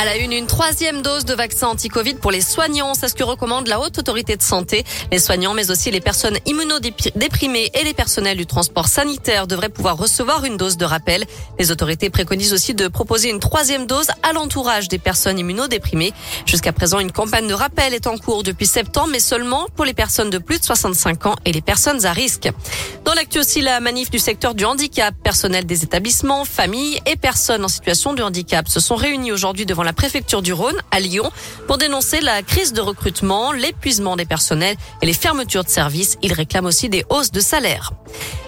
À la une, une troisième dose de vaccin anti-Covid pour les soignants. C'est ce que recommande la Haute Autorité de Santé. Les soignants, mais aussi les personnes immunodéprimées et les personnels du transport sanitaire devraient pouvoir recevoir une dose de rappel. Les autorités préconisent aussi de proposer une troisième dose à l'entourage des personnes immunodéprimées. Jusqu'à présent, une campagne de rappel est en cours depuis septembre, mais seulement pour les personnes de plus de 65 ans et les personnes à risque. Dans l'actu aussi, la manif du secteur du handicap, personnel des établissements, familles et personnes en situation de handicap se sont réunis aujourd'hui devant la la préfecture du Rhône à Lyon pour dénoncer la crise de recrutement, l'épuisement des personnels et les fermetures de services. Ils réclament aussi des hausses de salaire.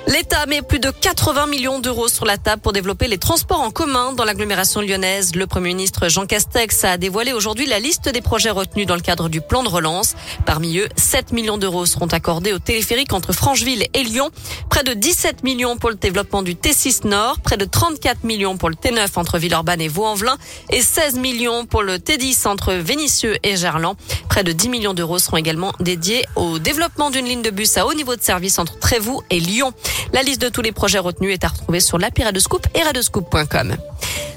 L'État met plus de 80 millions d'euros sur la table pour développer les transports en commun dans l'agglomération lyonnaise. Le Premier ministre Jean Castex a dévoilé aujourd'hui la liste des projets retenus dans le cadre du plan de relance. Parmi eux, 7 millions d'euros seront accordés au téléphérique entre Francheville et Lyon, près de 17 millions pour le développement du T6 Nord, près de 34 millions pour le T9 entre Villeurbanne et Vaux-en-Velin et 16 millions pour le T10 entre Vénissieux et Gerland. Près de 10 millions d'euros seront également dédiés au développement d'une ligne de bus à haut niveau de service entre Trévoux et Lyon. La liste de tous les projets retenus est à retrouver sur l'appli et radescoop.com.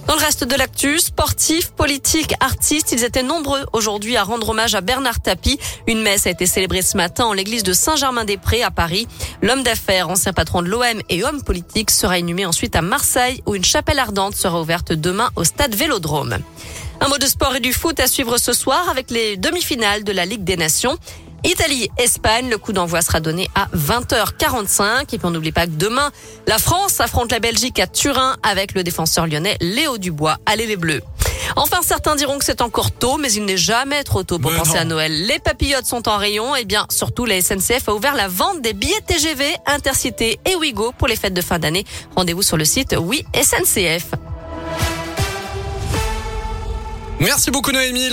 Dans le reste de l'actu, sportifs, politiques, artistes, ils étaient nombreux aujourd'hui à rendre hommage à Bernard Tapie. Une messe a été célébrée ce matin en l'église de Saint-Germain-des-Prés à Paris. L'homme d'affaires, ancien patron de l'OM et homme politique sera inhumé ensuite à Marseille où une chapelle ardente sera ouverte demain au stade Vélodrome. Un mot de sport et du foot à suivre ce soir avec les demi-finales de la Ligue des Nations. Italie-Espagne, le coup d'envoi sera donné à 20h45. Et puis on n'oublie pas que demain, la France affronte la Belgique à Turin avec le défenseur lyonnais Léo Dubois. Allez les Bleus. Enfin, certains diront que c'est encore tôt, mais il n'est jamais trop tôt pour penser à Noël. Les papillotes sont en rayon, et bien surtout la SNCF a ouvert la vente des billets TGV, Intercité et Ouigo pour les fêtes de fin d'année. Rendez-vous sur le site Oui SNCF. Merci beaucoup Noémie.